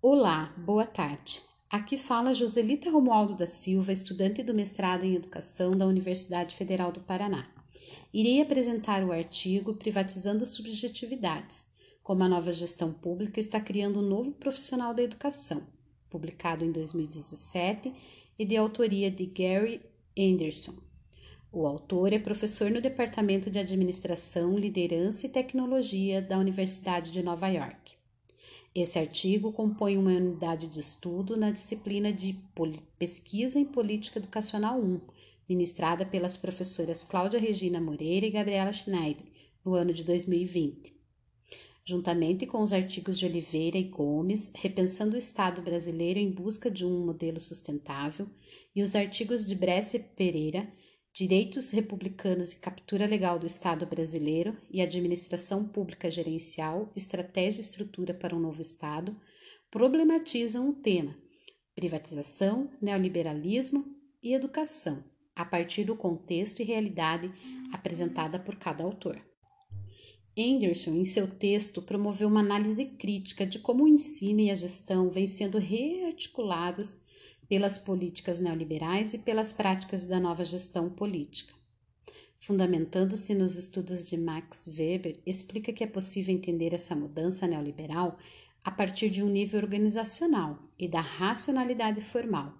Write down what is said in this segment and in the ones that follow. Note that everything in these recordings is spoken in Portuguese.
Olá, boa tarde. Aqui fala Joselita Romualdo da Silva, estudante do mestrado em Educação da Universidade Federal do Paraná. Irei apresentar o artigo Privatizando Subjetividades, como a nova gestão pública está criando um novo profissional da educação, publicado em 2017 e de autoria de Gary Anderson. O autor é professor no Departamento de Administração, Liderança e Tecnologia da Universidade de Nova York. Esse artigo compõe uma unidade de estudo na disciplina de Pesquisa em Política Educacional 1, ministrada pelas professoras Cláudia Regina Moreira e Gabriela Schneider, no ano de 2020. Juntamente com os artigos de Oliveira e Gomes, Repensando o Estado brasileiro em busca de um modelo sustentável, e os artigos de Brescia Pereira, Direitos Republicanos e Captura Legal do Estado Brasileiro e Administração Pública Gerencial, Estratégia e Estrutura para um Novo Estado, problematizam o tema privatização, neoliberalismo e educação, a partir do contexto e realidade apresentada por cada autor. Anderson, em seu texto, promoveu uma análise crítica de como o ensino e a gestão vêm sendo rearticulados pelas políticas neoliberais e pelas práticas da nova gestão política. Fundamentando-se nos estudos de Max Weber, explica que é possível entender essa mudança neoliberal a partir de um nível organizacional e da racionalidade formal,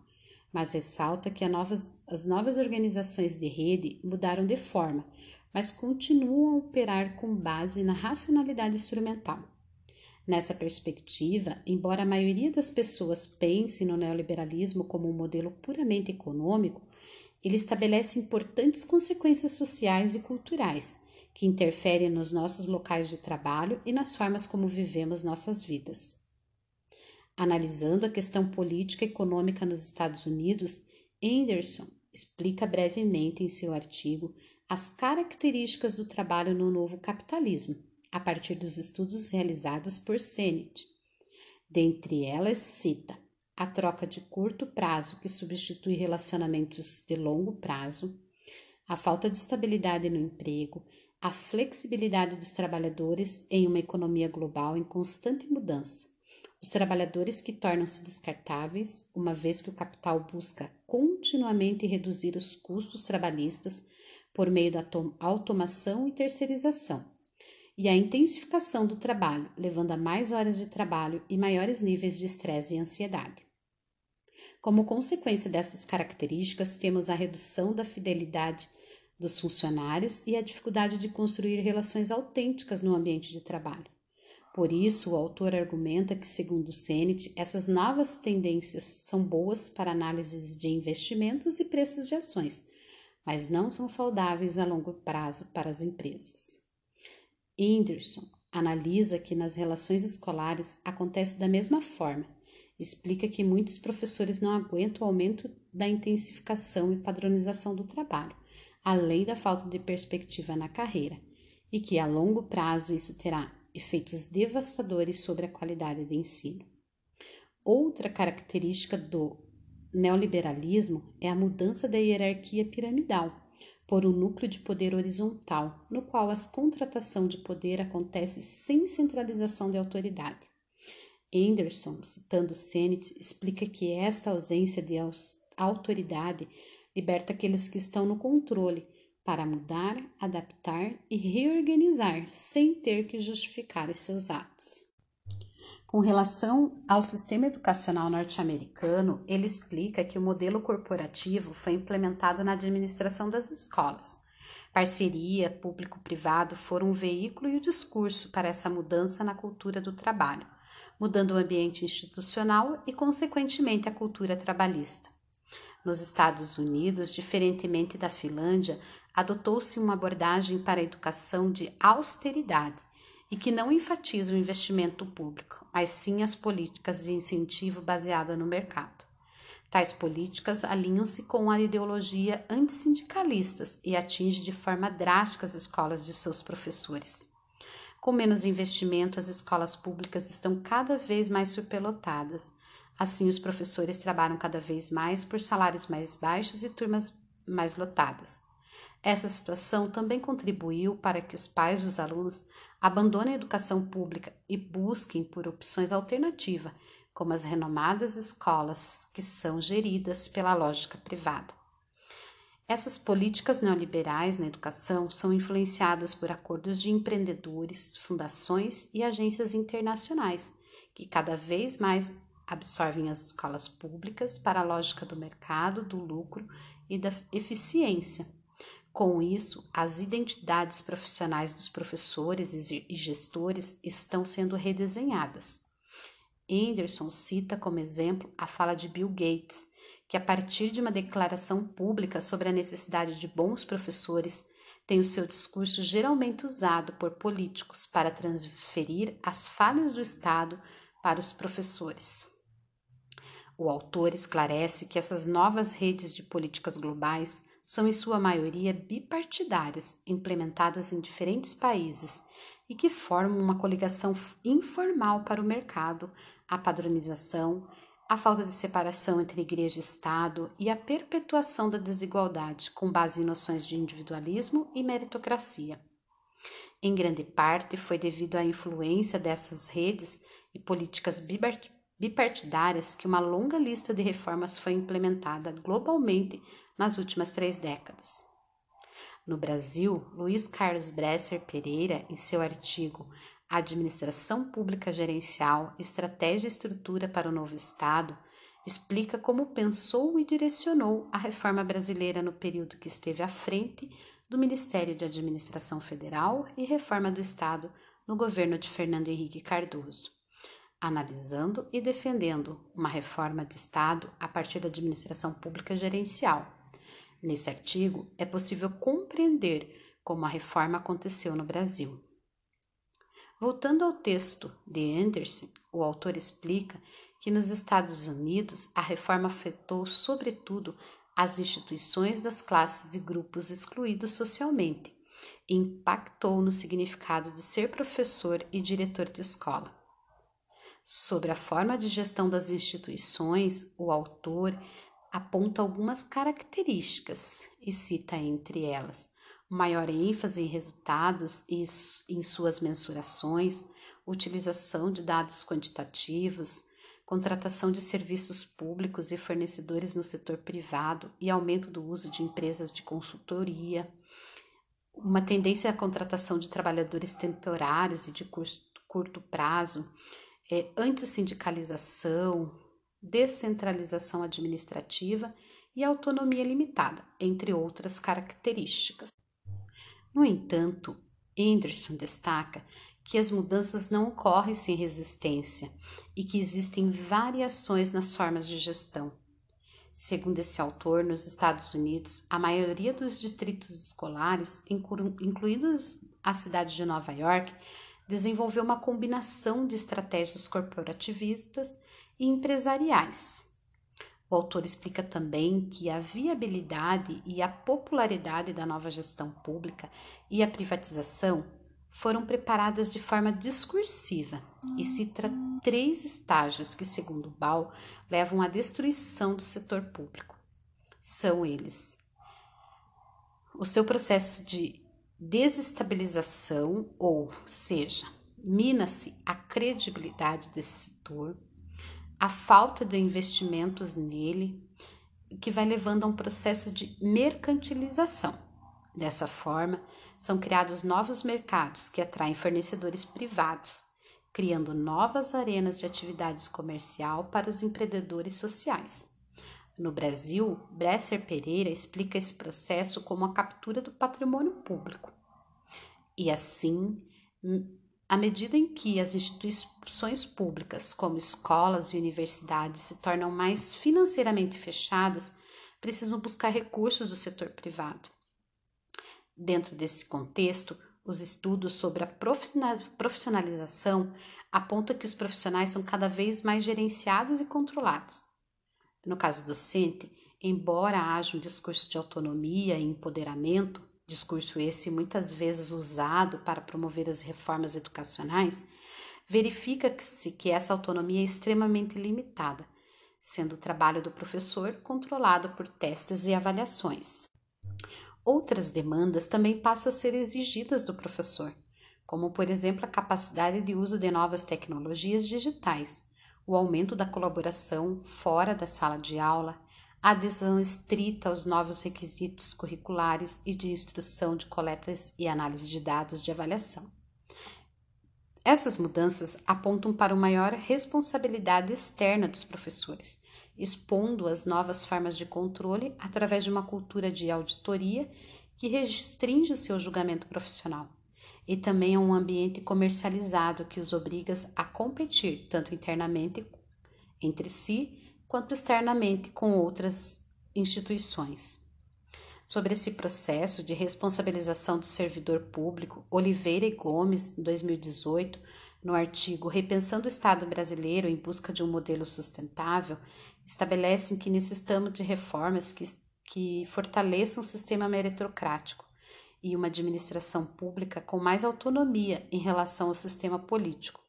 mas ressalta que novas, as novas organizações de rede mudaram de forma, mas continuam a operar com base na racionalidade instrumental. Nessa perspectiva, embora a maioria das pessoas pense no neoliberalismo como um modelo puramente econômico, ele estabelece importantes consequências sociais e culturais que interferem nos nossos locais de trabalho e nas formas como vivemos nossas vidas. Analisando a questão política e econômica nos Estados Unidos, Anderson explica brevemente em seu artigo as características do trabalho no novo capitalismo a partir dos estudos realizados por Sennett. Dentre elas, cita a troca de curto prazo, que substitui relacionamentos de longo prazo, a falta de estabilidade no emprego, a flexibilidade dos trabalhadores em uma economia global em constante mudança, os trabalhadores que tornam-se descartáveis, uma vez que o capital busca continuamente reduzir os custos trabalhistas por meio da automação e terceirização e a intensificação do trabalho, levando a mais horas de trabalho e maiores níveis de estresse e ansiedade. Como consequência dessas características, temos a redução da fidelidade dos funcionários e a dificuldade de construir relações autênticas no ambiente de trabalho. Por isso, o autor argumenta que, segundo Sennett, essas novas tendências são boas para análises de investimentos e preços de ações, mas não são saudáveis a longo prazo para as empresas. Anderson analisa que nas relações escolares acontece da mesma forma. Explica que muitos professores não aguentam o aumento da intensificação e padronização do trabalho, além da falta de perspectiva na carreira, e que a longo prazo isso terá efeitos devastadores sobre a qualidade do ensino. Outra característica do neoliberalismo é a mudança da hierarquia piramidal por um núcleo de poder horizontal, no qual a contratação de poder acontece sem centralização de autoridade. Anderson, citando Sennett, explica que esta ausência de autoridade liberta aqueles que estão no controle para mudar, adaptar e reorganizar sem ter que justificar os seus atos. Com relação ao sistema educacional norte-americano, ele explica que o modelo corporativo foi implementado na administração das escolas. Parceria público-privado foram um veículo e o discurso para essa mudança na cultura do trabalho, mudando o ambiente institucional e, consequentemente, a cultura trabalhista. Nos Estados Unidos, diferentemente da Finlândia, adotou-se uma abordagem para a educação de austeridade e que não enfatiza o investimento público, mas sim as políticas de incentivo baseadas no mercado. Tais políticas alinham-se com a ideologia antissindicalistas e atingem de forma drástica as escolas de seus professores. Com menos investimento, as escolas públicas estão cada vez mais superlotadas. Assim, os professores trabalham cada vez mais por salários mais baixos e turmas mais lotadas. Essa situação também contribuiu para que os pais dos alunos abandonem a educação pública e busquem por opções alternativas, como as renomadas escolas que são geridas pela lógica privada. Essas políticas neoliberais na educação são influenciadas por acordos de empreendedores, fundações e agências internacionais, que cada vez mais absorvem as escolas públicas para a lógica do mercado, do lucro e da eficiência. Com isso, as identidades profissionais dos professores e gestores estão sendo redesenhadas. Anderson cita como exemplo a fala de Bill Gates, que, a partir de uma declaração pública sobre a necessidade de bons professores, tem o seu discurso geralmente usado por políticos para transferir as falhas do Estado para os professores. O autor esclarece que essas novas redes de políticas globais são, em sua maioria, bipartidárias, implementadas em diferentes países e que formam uma coligação informal para o mercado, a padronização a falta de separação entre igreja e Estado e a perpetuação da desigualdade com base em noções de individualismo e meritocracia. Em grande parte foi devido à influência dessas redes e políticas bipartidárias que uma longa lista de reformas foi implementada globalmente nas últimas três décadas. No Brasil, Luiz Carlos Bresser Pereira, em seu artigo Administração Pública Gerencial, Estratégia e Estrutura para o Novo Estado, explica como pensou e direcionou a reforma brasileira no período que esteve à frente do Ministério de Administração Federal e Reforma do Estado no governo de Fernando Henrique Cardoso, analisando e defendendo uma reforma de Estado a partir da administração pública gerencial. Nesse artigo, é possível compreender como a reforma aconteceu no Brasil. Voltando ao texto de Anderson, o autor explica que nos Estados Unidos a reforma afetou, sobretudo, as instituições das classes e grupos excluídos socialmente e impactou no significado de ser professor e diretor de escola. Sobre a forma de gestão das instituições, o autor aponta algumas características e cita entre elas. Maior ênfase em resultados e em suas mensurações, utilização de dados quantitativos, contratação de serviços públicos e fornecedores no setor privado e aumento do uso de empresas de consultoria, uma tendência à contratação de trabalhadores temporários e de curto prazo, é, antissindicalização, descentralização administrativa e autonomia limitada, entre outras características. No entanto, Anderson destaca que as mudanças não ocorrem sem resistência e que existem variações nas formas de gestão. Segundo esse autor, nos Estados Unidos, a maioria dos distritos escolares, incluídos a cidade de Nova York, desenvolveu uma combinação de estratégias corporativistas e empresariais o autor explica também que a viabilidade e a popularidade da nova gestão pública e a privatização foram preparadas de forma discursiva e cita três estágios que, segundo Ball, levam à destruição do setor público. São eles: o seu processo de desestabilização, ou seja, mina-se a credibilidade desse setor a falta de investimentos nele, que vai levando a um processo de mercantilização. Dessa forma, são criados novos mercados que atraem fornecedores privados, criando novas arenas de atividades comercial para os empreendedores sociais. No Brasil, Bresser Pereira explica esse processo como a captura do patrimônio público. E assim, à medida em que as instituições públicas, como escolas e universidades, se tornam mais financeiramente fechadas, precisam buscar recursos do setor privado. Dentro desse contexto, os estudos sobre a profissionalização apontam que os profissionais são cada vez mais gerenciados e controlados. No caso docente, embora haja um discurso de autonomia e empoderamento, discurso esse muitas vezes usado para promover as reformas educacionais, verifica-se que essa autonomia é extremamente limitada, sendo o trabalho do professor controlado por testes e avaliações. Outras demandas também passam a ser exigidas do professor, como, por exemplo, a capacidade de uso de novas tecnologias digitais, o aumento da colaboração fora da sala de aula, a adesão estrita aos novos requisitos curriculares e de instrução de coletas e análise de dados de avaliação. Essas mudanças apontam para uma maior responsabilidade externa dos professores expondo as novas formas de controle através de uma cultura de auditoria que restringe o seu julgamento profissional. E também é um ambiente comercializado que os obriga a competir tanto internamente entre si quanto externamente com outras instituições. Sobre esse processo de responsabilização do servidor público, Oliveira e Gomes, em 2018, no artigo Repensando o Estado brasileiro em busca de um modelo sustentável, estabelecem que necessitamos de reformas que, que fortaleçam o sistema meritocrático e uma administração pública com mais autonomia em relação ao sistema político,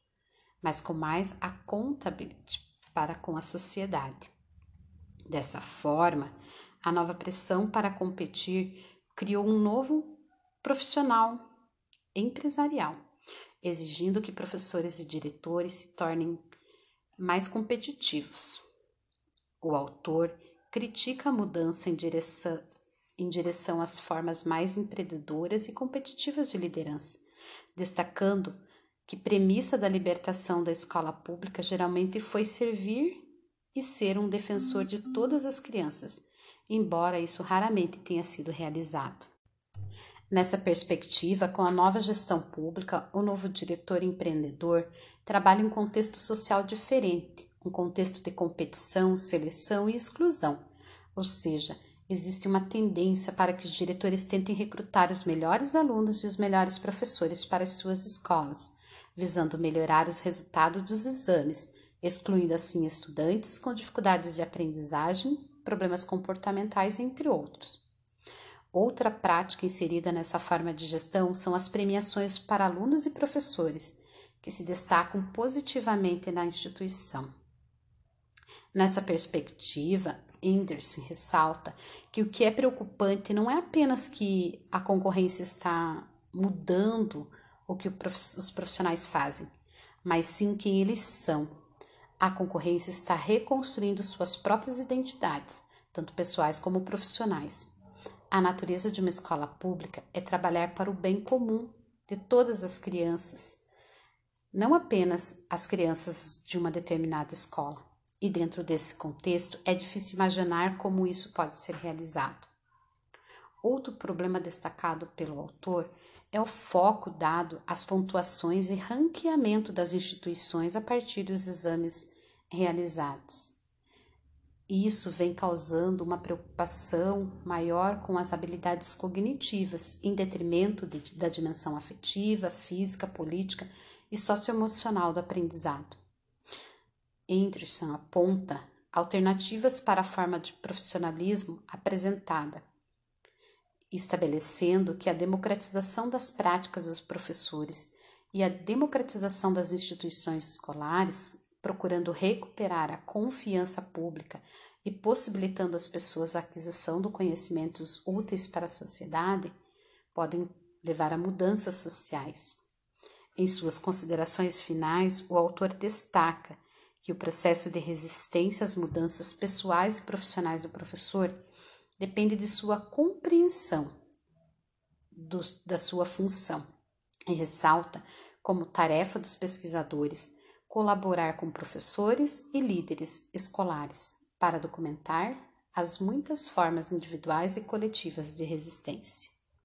mas com mais accountability para com a sociedade. Dessa forma, a nova pressão para competir criou um novo profissional empresarial, exigindo que professores e diretores se tornem mais competitivos. O autor critica a mudança em direção, em direção às formas mais empreendedoras e competitivas de liderança, destacando que premissa da libertação da escola pública geralmente foi servir e ser um defensor de todas as crianças, embora isso raramente tenha sido realizado. Nessa perspectiva, com a nova gestão pública, o novo diretor empreendedor trabalha em um contexto social diferente, um contexto de competição, seleção e exclusão, ou seja, existe uma tendência para que os diretores tentem recrutar os melhores alunos e os melhores professores para as suas escolas, visando melhorar os resultados dos exames, excluindo assim estudantes com dificuldades de aprendizagem, problemas comportamentais, entre outros. Outra prática inserida nessa forma de gestão são as premiações para alunos e professores, que se destacam positivamente na instituição. Nessa perspectiva, Anderson ressalta que o que é preocupante não é apenas que a concorrência está mudando o que os profissionais fazem, mas sim quem eles são. A concorrência está reconstruindo suas próprias identidades, tanto pessoais como profissionais. A natureza de uma escola pública é trabalhar para o bem comum de todas as crianças, não apenas as crianças de uma determinada escola. E dentro desse contexto, é difícil imaginar como isso pode ser realizado. Outro problema destacado pelo autor é o foco dado às pontuações e ranqueamento das instituições a partir dos exames realizados. Isso vem causando uma preocupação maior com as habilidades cognitivas, em detrimento de, da dimensão afetiva, física, política e socioemocional do aprendizado. Anderson aponta alternativas para a forma de profissionalismo apresentada, estabelecendo que a democratização das práticas dos professores e a democratização das instituições escolares, procurando recuperar a confiança pública e possibilitando às pessoas a aquisição de conhecimentos úteis para a sociedade, podem levar a mudanças sociais. Em suas considerações finais, o autor destaca que o processo de resistência às mudanças pessoais e profissionais do professor depende de sua compreensão do, da sua função e ressalta como tarefa dos pesquisadores colaborar com professores e líderes escolares para documentar as muitas formas individuais e coletivas de resistência.